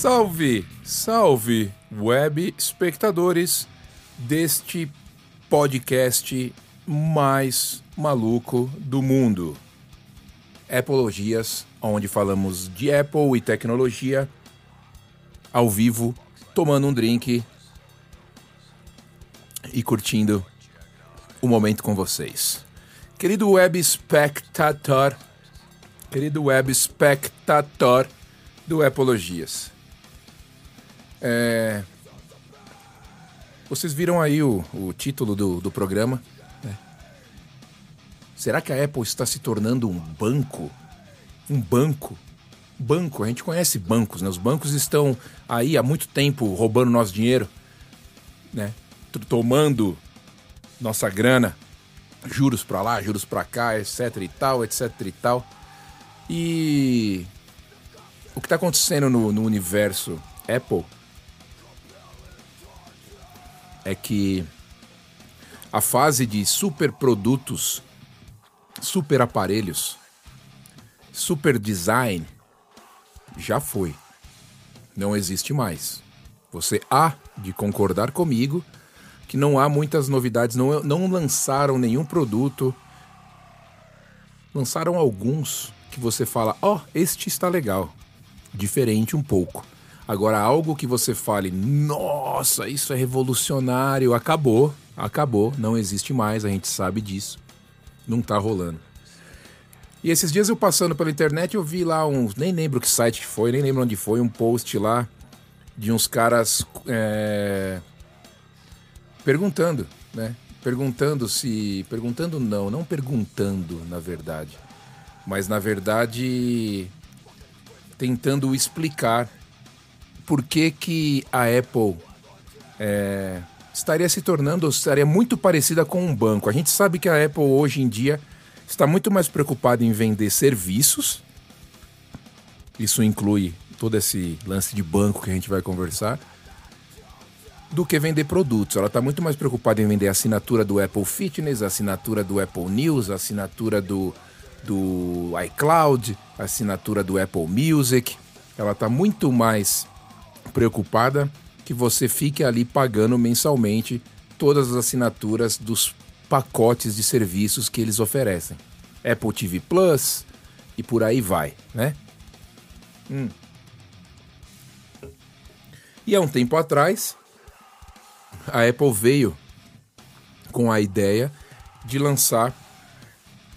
Salve, salve, web espectadores deste podcast mais maluco do mundo. Apologias, onde falamos de Apple e tecnologia ao vivo, tomando um drink e curtindo o momento com vocês. Querido web espectador, querido web espectador do Apologias. É... Vocês viram aí o, o título do, do programa? né? Será que a Apple está se tornando um banco? Um banco? Banco, a gente conhece bancos, né? Os bancos estão aí há muito tempo roubando nosso dinheiro, né? Tomando nossa grana, juros pra lá, juros pra cá, etc e tal, etc e tal. E o que está acontecendo no, no universo Apple é que a fase de super produtos, super aparelhos, super design já foi. Não existe mais. Você há de concordar comigo que não há muitas novidades, não, não lançaram nenhum produto. Lançaram alguns que você fala, ó, oh, este está legal. Diferente um pouco. Agora, algo que você fale, nossa, isso é revolucionário, acabou, acabou, não existe mais, a gente sabe disso. Não tá rolando. E esses dias eu passando pela internet, eu vi lá uns. Nem lembro que site foi, nem lembro onde foi, um post lá de uns caras é, perguntando, né? Perguntando se. Perguntando não, não perguntando, na verdade. Mas na verdade. Tentando explicar por que, que a Apple é, estaria se tornando, estaria muito parecida com um banco. A gente sabe que a Apple hoje em dia está muito mais preocupada em vender serviços. Isso inclui todo esse lance de banco que a gente vai conversar. Do que vender produtos. Ela está muito mais preocupada em vender a assinatura do Apple Fitness, a assinatura do Apple News, a assinatura do, do iCloud, a assinatura do Apple Music. Ela está muito mais preocupada que você fique ali pagando mensalmente todas as assinaturas dos pacotes de serviços que eles oferecem. Apple TV Plus e por aí vai, né? Hum. E há um tempo atrás, a Apple veio com a ideia de lançar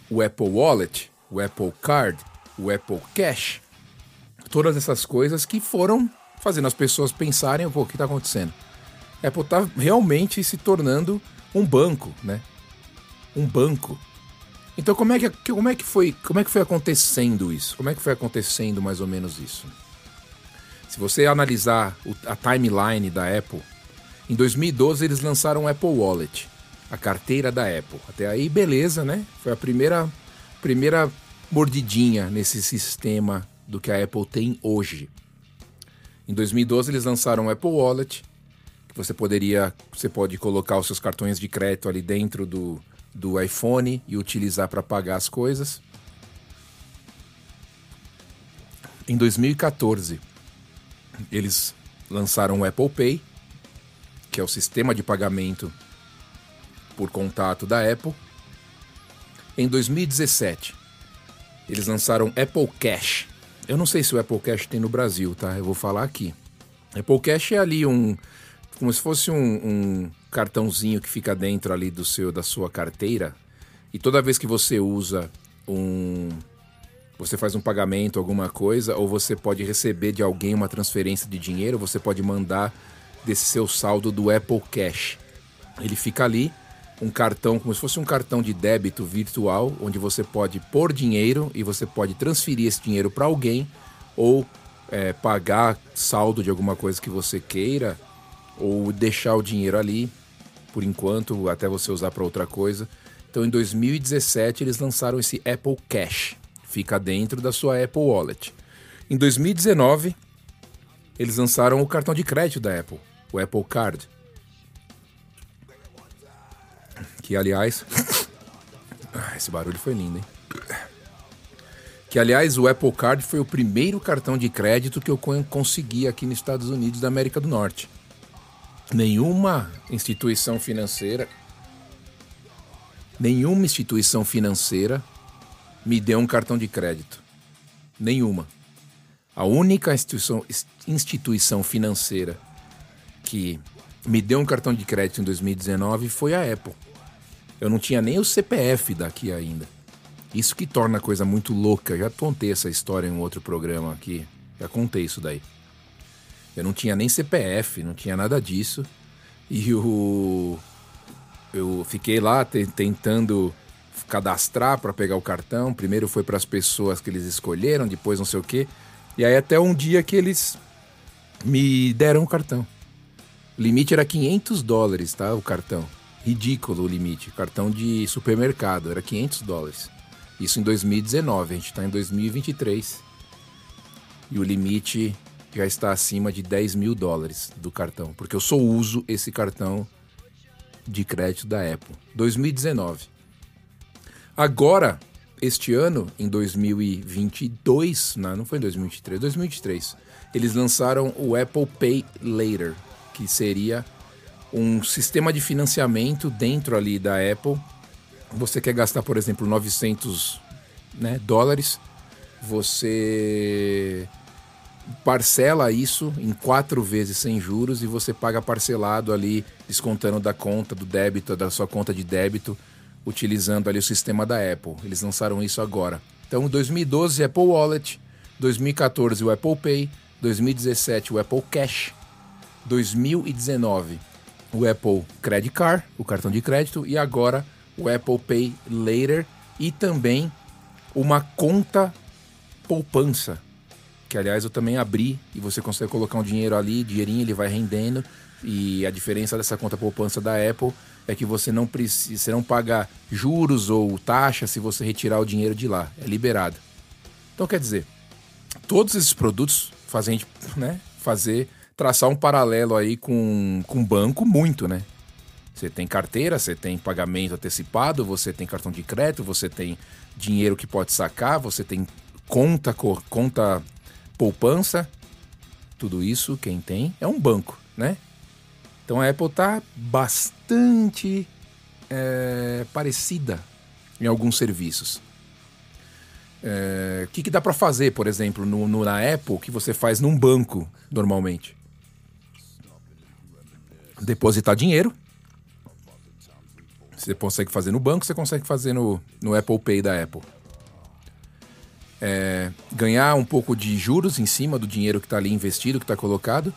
o Apple Wallet, o Apple Card, o Apple Cash, todas essas coisas que foram fazendo as pessoas pensarem, pô, o que está acontecendo? A Apple está realmente se tornando um banco, né? Um banco. Então como é que como é que foi como é que foi acontecendo isso? Como é que foi acontecendo mais ou menos isso? Se você analisar a timeline da Apple, em 2012 eles lançaram o Apple Wallet, a carteira da Apple. Até aí beleza, né? Foi a primeira primeira mordidinha nesse sistema do que a Apple tem hoje. Em 2012 eles lançaram o Apple Wallet, que você poderia, você pode colocar os seus cartões de crédito ali dentro do, do iPhone e utilizar para pagar as coisas. Em 2014 eles lançaram o Apple Pay, que é o sistema de pagamento por contato da Apple. Em 2017 eles lançaram Apple Cash. Eu não sei se o Apple Cash tem no Brasil, tá? Eu vou falar aqui. Apple Cash é ali um. Como se fosse um, um, cartãozinho que fica dentro ali do seu, da sua carteira. E toda vez que você usa um. Você faz um pagamento, alguma coisa, ou você pode receber de alguém uma transferência de dinheiro, você pode mandar desse seu saldo do Apple Cash. Ele fica ali, um cartão, como se fosse um cartão de débito virtual, onde você pode pôr dinheiro e você pode transferir esse dinheiro para alguém ou é, pagar saldo de alguma coisa que você queira ou deixar o dinheiro ali por enquanto até você usar para outra coisa. Então em 2017 eles lançaram esse Apple Cash, fica dentro da sua Apple Wallet. Em 2019 eles lançaram o cartão de crédito da Apple, o Apple Card. Que aliás. Ah, esse barulho foi lindo, hein? Que, aliás, o Apple Card foi o primeiro cartão de crédito que eu consegui aqui nos Estados Unidos da América do Norte. Nenhuma instituição financeira, nenhuma instituição financeira me deu um cartão de crédito. Nenhuma. A única instituição, instituição financeira que me deu um cartão de crédito em 2019 foi a Apple. Eu não tinha nem o CPF daqui ainda. Isso que torna a coisa muito louca. Já contei essa história em um outro programa aqui. Já contei isso daí. Eu não tinha nem CPF, não tinha nada disso. E o. Eu fiquei lá tentando cadastrar para pegar o cartão. Primeiro foi para as pessoas que eles escolheram, depois não sei o quê. E aí até um dia que eles me deram o cartão. O limite era 500 dólares, tá? O cartão. Ridículo o limite. Cartão de supermercado, era 500 dólares. Isso em 2019, a gente está em 2023. E o limite já está acima de 10 mil dólares do cartão, porque eu só uso esse cartão de crédito da Apple. 2019. Agora, este ano, em 2022, não, não foi em 2023, 2023, eles lançaram o Apple Pay Later, que seria um sistema de financiamento dentro ali da Apple. Você quer gastar, por exemplo, 900 né, dólares, você parcela isso em quatro vezes sem juros e você paga parcelado ali, descontando da conta do débito, da sua conta de débito, utilizando ali o sistema da Apple. Eles lançaram isso agora. Então, 2012 Apple Wallet, 2014 o Apple Pay, 2017 o Apple Cash, 2019 o Apple Credit Card, o cartão de crédito, e agora o Apple Pay Later e também uma conta poupança, que aliás eu também abri e você consegue colocar um dinheiro ali, dinheirinho ele vai rendendo e a diferença dessa conta poupança da Apple é que você não precisa, você não paga juros ou taxa se você retirar o dinheiro de lá, é liberado. Então quer dizer, todos esses produtos fazem né, fazer traçar um paralelo aí com com banco muito, né? Você tem carteira, você tem pagamento antecipado, você tem cartão de crédito, você tem dinheiro que pode sacar, você tem conta, conta poupança. Tudo isso, quem tem, é um banco, né? Então a Apple está bastante é, parecida em alguns serviços. É, o que, que dá para fazer, por exemplo, no, no, na Apple, que você faz num banco normalmente? Depositar dinheiro você consegue fazer no banco, você consegue fazer no, no Apple Pay da Apple. É, ganhar um pouco de juros em cima do dinheiro que está ali investido, que está colocado,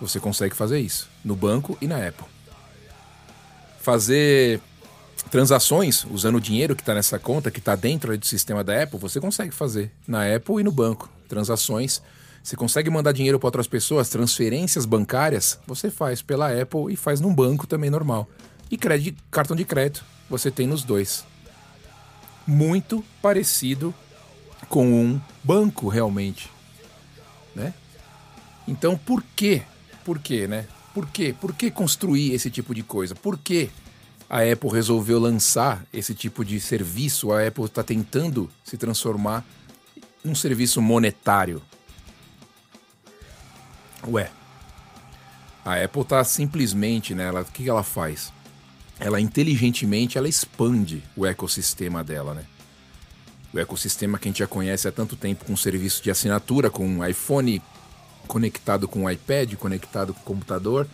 você consegue fazer isso no banco e na Apple. Fazer transações usando o dinheiro que está nessa conta, que está dentro do sistema da Apple, você consegue fazer na Apple e no banco. Transações. Você consegue mandar dinheiro para outras pessoas, transferências bancárias, você faz pela Apple e faz num banco também normal. E crédito, cartão de crédito você tem nos dois. Muito parecido com um banco realmente, né? Então, por quê? Por quê, né? Por quê? Por que construir esse tipo de coisa? Por que a Apple resolveu lançar esse tipo de serviço? A Apple está tentando se transformar num serviço monetário. Ué, a Apple está simplesmente, né? Ela, o que ela faz? ela inteligentemente ela expande o ecossistema dela, né? O ecossistema que a gente já conhece há tanto tempo com serviço de assinatura, com iPhone conectado com o iPad, conectado com o computador.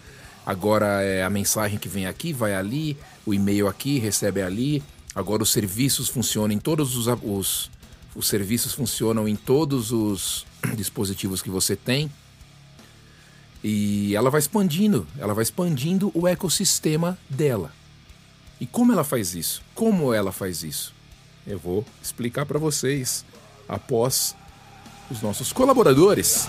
Agora é a mensagem que vem aqui, vai ali, o e-mail aqui, recebe ali. Agora os serviços funcionam em todos os, os, os serviços funcionam em todos os dispositivos que você tem. E ela vai expandindo, ela vai expandindo o ecossistema dela. E como ela faz isso? Como ela faz isso? Eu vou explicar para vocês após os nossos colaboradores.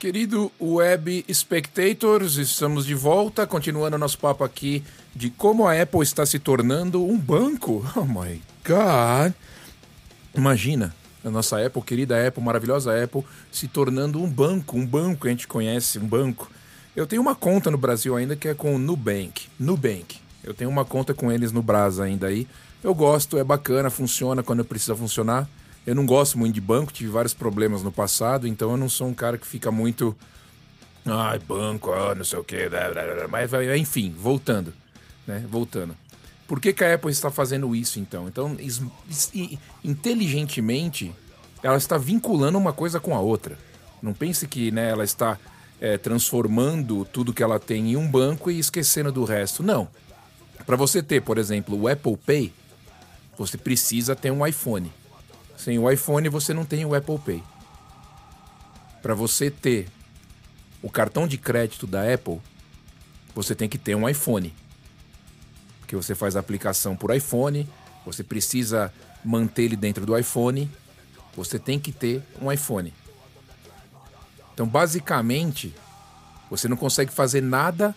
Querido Web Spectators, estamos de volta, continuando nosso papo aqui de como a Apple está se tornando um banco. Oh my God! Imagina, A nossa Apple, querida Apple, maravilhosa Apple, se tornando um banco, um banco que a gente conhece, um banco. Eu tenho uma conta no Brasil ainda que é com o Nubank. Nubank. Eu tenho uma conta com eles no Brasa ainda aí. Eu gosto, é bacana, funciona quando precisa funcionar. Eu não gosto muito de banco, tive vários problemas no passado, então eu não sou um cara que fica muito. Ai, banco, ah, não sei o quê. Mas, enfim, voltando. Né? Voltando. Por que, que a Apple está fazendo isso então? Então, inteligentemente, ela está vinculando uma coisa com a outra. Não pense que né, ela está é, transformando tudo que ela tem em um banco e esquecendo do resto. Não. Para você ter, por exemplo, o Apple Pay, você precisa ter um iPhone. Sem o iPhone, você não tem o Apple Pay. Para você ter o cartão de crédito da Apple, você tem que ter um iPhone que você faz a aplicação por iPhone, você precisa manter ele dentro do iPhone, você tem que ter um iPhone. Então, basicamente, você não consegue fazer nada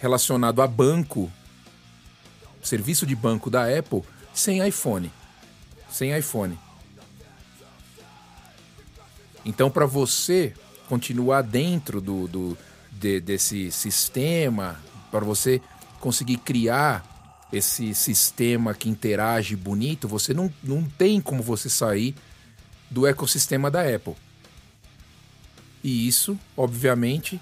relacionado a banco, serviço de banco da Apple, sem iPhone. Sem iPhone. Então, para você continuar dentro do, do de, desse sistema, para você conseguir criar esse sistema que interage bonito, você não, não tem como você sair do ecossistema da Apple. E isso, obviamente,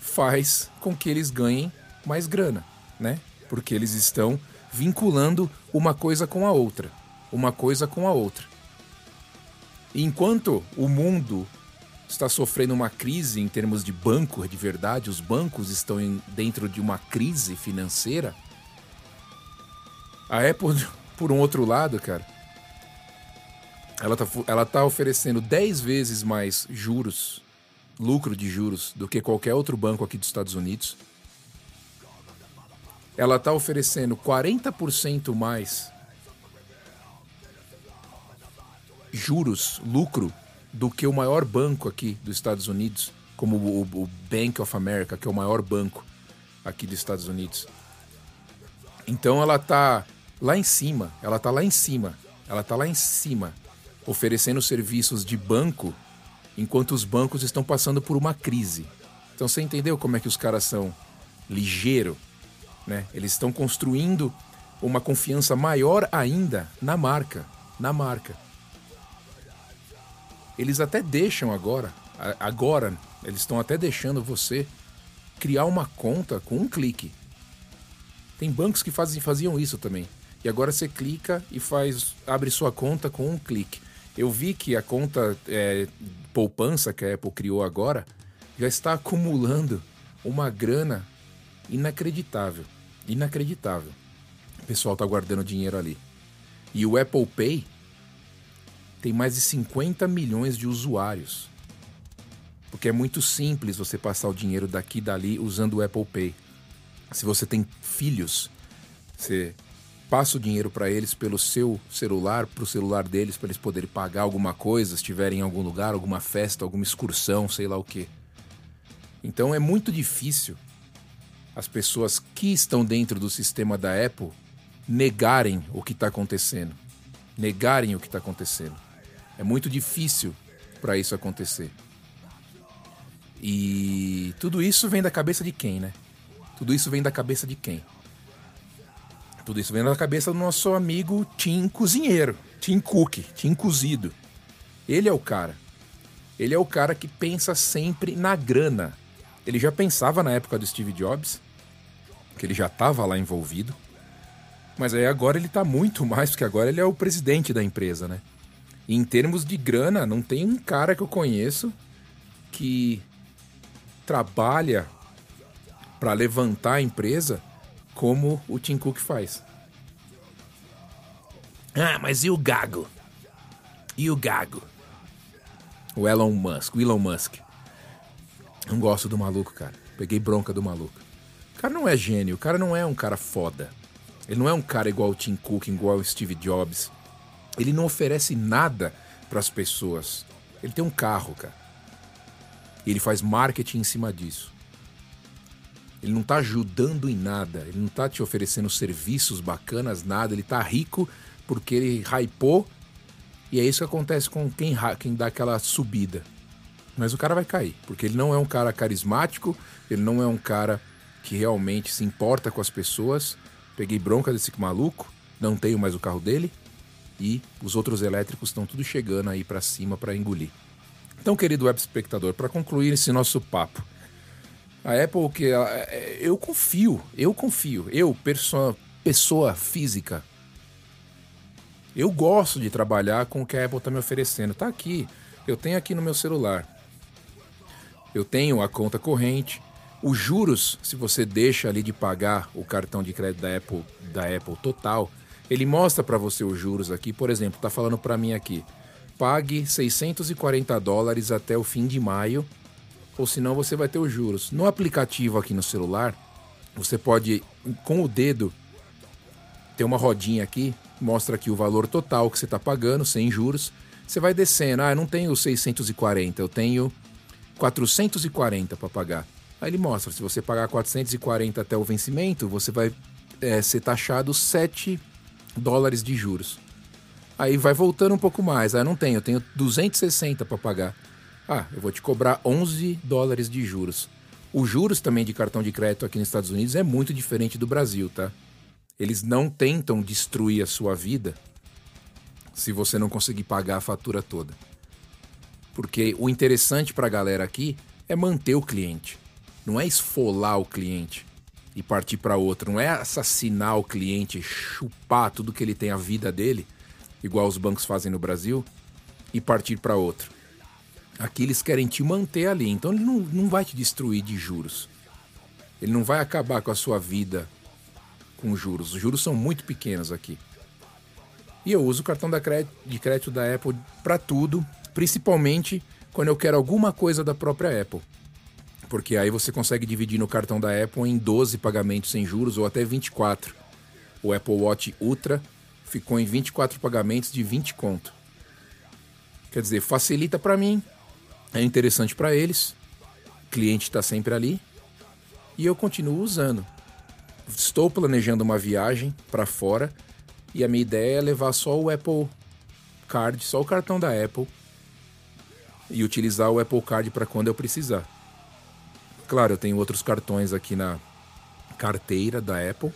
faz com que eles ganhem mais grana, né? Porque eles estão vinculando uma coisa com a outra, uma coisa com a outra. Enquanto o mundo está sofrendo uma crise em termos de banco, de verdade, os bancos estão em, dentro de uma crise financeira. A Apple, por um outro lado, cara, ela está ela tá oferecendo 10 vezes mais juros, lucro de juros, do que qualquer outro banco aqui dos Estados Unidos. Ela está oferecendo 40% mais juros, lucro do que o maior banco aqui dos Estados Unidos, como o, o Bank of America, que é o maior banco aqui dos Estados Unidos. Então ela tá lá em cima, ela tá lá em cima, ela tá lá em cima, oferecendo serviços de banco, enquanto os bancos estão passando por uma crise. Então você entendeu como é que os caras são ligeiro, né? Eles estão construindo uma confiança maior ainda na marca, na marca. Eles até deixam agora, agora, eles estão até deixando você criar uma conta com um clique. Tem bancos que fazem, faziam isso também. E agora você clica e faz, abre sua conta com um clique. Eu vi que a conta é, poupança que a Apple criou agora já está acumulando uma grana inacreditável. Inacreditável. O pessoal está guardando dinheiro ali. E o Apple Pay tem mais de 50 milhões de usuários. Porque é muito simples você passar o dinheiro daqui e dali usando o Apple Pay. Se você tem filhos, você passa o dinheiro para eles pelo seu celular, para o celular deles, para eles poderem pagar alguma coisa, se estiverem em algum lugar, alguma festa, alguma excursão, sei lá o que. Então é muito difícil as pessoas que estão dentro do sistema da Apple negarem o que está acontecendo. Negarem o que está acontecendo. É muito difícil para isso acontecer. E tudo isso vem da cabeça de quem, né? Tudo isso vem da cabeça de quem? Tudo isso vem da cabeça do nosso amigo Tim Cozinheiro, Tim Cook, Tim Cozido. Ele é o cara. Ele é o cara que pensa sempre na grana. Ele já pensava na época do Steve Jobs, que ele já estava lá envolvido. Mas aí agora ele está muito mais, porque agora ele é o presidente da empresa, né? E em termos de grana, não tem um cara que eu conheço que trabalha para levantar a empresa como o Tim Cook faz. Ah, mas e o Gago? E o Gago? O Elon Musk, o Elon Musk. Não gosto do maluco, cara. Peguei bronca do maluco. O cara não é gênio, o cara não é um cara foda. Ele não é um cara igual o Tim Cook, igual o Steve Jobs. Ele não oferece nada para as pessoas. Ele tem um carro, cara. Ele faz marketing em cima disso. Ele não está ajudando em nada, ele não está te oferecendo serviços bacanas, nada. Ele está rico porque ele hypou E é isso que acontece com quem, quem dá aquela subida. Mas o cara vai cair, porque ele não é um cara carismático, ele não é um cara que realmente se importa com as pessoas. Peguei bronca desse maluco, não tenho mais o carro dele e os outros elétricos estão tudo chegando aí para cima para engolir. Então, querido web espectador, para concluir esse nosso papo, a Apple que é, eu confio, eu confio, eu pessoa, pessoa física, eu gosto de trabalhar com o que a Apple está me oferecendo. Tá aqui, eu tenho aqui no meu celular. Eu tenho a conta corrente, os juros, se você deixa ali de pagar o cartão de crédito da Apple, da Apple total, ele mostra para você os juros aqui. Por exemplo, tá falando para mim aqui: pague 640 dólares até o fim de maio, ou senão você vai ter os juros. No aplicativo aqui no celular, você pode, com o dedo, ter uma rodinha aqui, mostra aqui o valor total que você está pagando, sem juros. Você vai descendo, ah, eu não tenho 640, eu tenho 440 para pagar. Aí ele mostra, se você pagar 440 até o vencimento, você vai é, ser taxado 7 dólares de juros. Aí vai voltando um pouco mais. Ah, não tenho, eu tenho 260 para pagar. Ah, eu vou te cobrar 11 dólares de juros. Os juros também de cartão de crédito aqui nos Estados Unidos é muito diferente do Brasil, tá? Eles não tentam destruir a sua vida se você não conseguir pagar a fatura toda. Porque o interessante para a galera aqui é manter o cliente, não é esfolar o cliente e partir para outro. Não é assassinar o cliente, chupar tudo que ele tem a vida dele, igual os bancos fazem no Brasil, e partir para outro. Aqui eles querem te manter ali, então ele não, não vai te destruir de juros. Ele não vai acabar com a sua vida com juros. Os juros são muito pequenos aqui. E eu uso o cartão crédito, de crédito da Apple para tudo, principalmente quando eu quero alguma coisa da própria Apple porque aí você consegue dividir no cartão da Apple em 12 pagamentos sem juros ou até 24. O Apple Watch Ultra ficou em 24 pagamentos de 20 conto. Quer dizer, facilita para mim, é interessante para eles, o cliente está sempre ali e eu continuo usando. Estou planejando uma viagem para fora e a minha ideia é levar só o Apple Card, só o cartão da Apple e utilizar o Apple Card para quando eu precisar. Claro, eu tenho outros cartões aqui na carteira da Apple,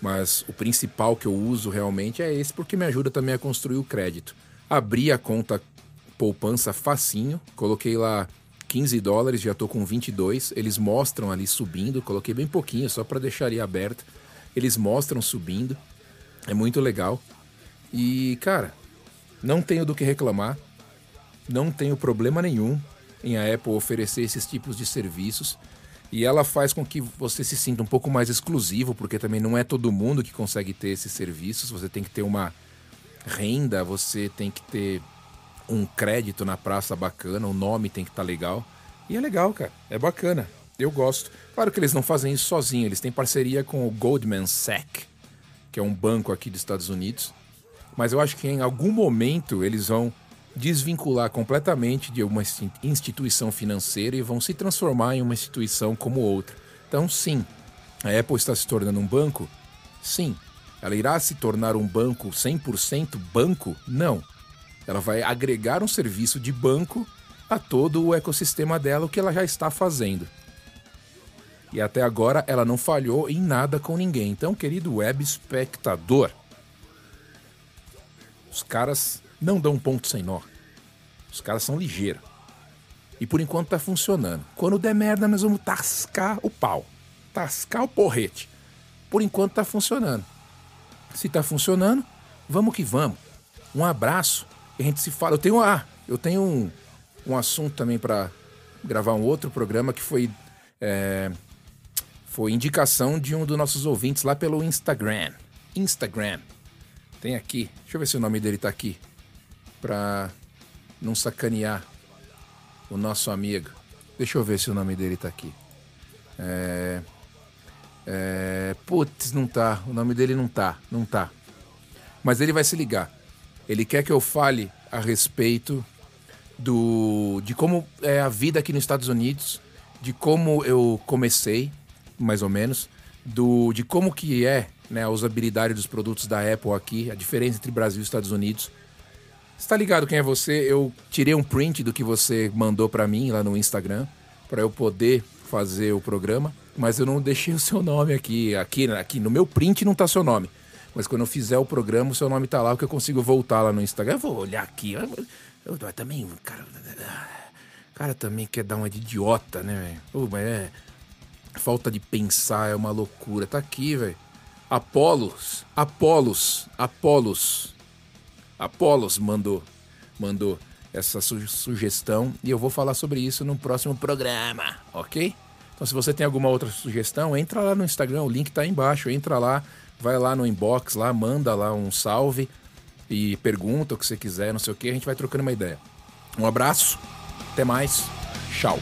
mas o principal que eu uso realmente é esse porque me ajuda também a construir o crédito. Abri a conta poupança facinho, coloquei lá 15 dólares, já estou com 22. Eles mostram ali subindo, coloquei bem pouquinho só para deixar ali aberto. Eles mostram subindo, é muito legal. E cara, não tenho do que reclamar, não tenho problema nenhum em a Apple oferecer esses tipos de serviços. E ela faz com que você se sinta um pouco mais exclusivo, porque também não é todo mundo que consegue ter esses serviços. Você tem que ter uma renda, você tem que ter um crédito na praça bacana, o nome tem que estar tá legal. E é legal, cara. É bacana. Eu gosto. Claro que eles não fazem isso sozinhos, eles têm parceria com o Goldman Sachs, que é um banco aqui dos Estados Unidos. Mas eu acho que em algum momento eles vão desvincular completamente de uma instituição financeira e vão se transformar em uma instituição como outra. Então, sim, a Apple está se tornando um banco? Sim. Ela irá se tornar um banco 100% banco? Não. Ela vai agregar um serviço de banco a todo o ecossistema dela, o que ela já está fazendo. E até agora ela não falhou em nada com ninguém. Então, querido web espectador, os caras não dão ponto sem nó. Os caras são ligeiros. E por enquanto tá funcionando. Quando der merda, nós vamos tascar o pau. Tascar o porrete. Por enquanto tá funcionando. Se tá funcionando, vamos que vamos. Um abraço. A gente se fala. Eu tenho, ah, eu tenho um, um assunto também para gravar um outro programa que foi. É, foi indicação de um dos nossos ouvintes lá pelo Instagram. Instagram. Tem aqui. Deixa eu ver se o nome dele tá aqui para não sacanear o nosso amigo. Deixa eu ver se o nome dele tá aqui. É... É... Putz, não tá. O nome dele não tá. Não tá. Mas ele vai se ligar. Ele quer que eu fale a respeito do de como é a vida aqui nos Estados Unidos, de como eu comecei, mais ou menos, do de como que é né, a usabilidade dos produtos da Apple aqui, a diferença entre Brasil e Estados Unidos Você tá ligado quem é você? Eu tirei um print do que você mandou para mim lá no Instagram para eu poder fazer o programa, mas eu não deixei o seu nome aqui. Aqui, aqui no meu print não tá seu nome. Mas quando eu fizer o programa, o seu nome tá lá, porque eu consigo voltar lá no Instagram. Eu vou olhar aqui. Eu, eu, eu também, cara. Cara também quer dar uma de idiota, né, velho? Mas é. Falta de pensar é uma loucura. Tá aqui, velho. Apolos, Apolos, Apolos. Apolos mandou, mandou essa su sugestão e eu vou falar sobre isso no próximo programa, ok? Então, se você tem alguma outra sugestão, entra lá no Instagram, o link tá aí embaixo. Entra lá, vai lá no inbox, lá, manda lá um salve e pergunta o que você quiser, não sei o que, a gente vai trocando uma ideia. Um abraço, até mais, tchau.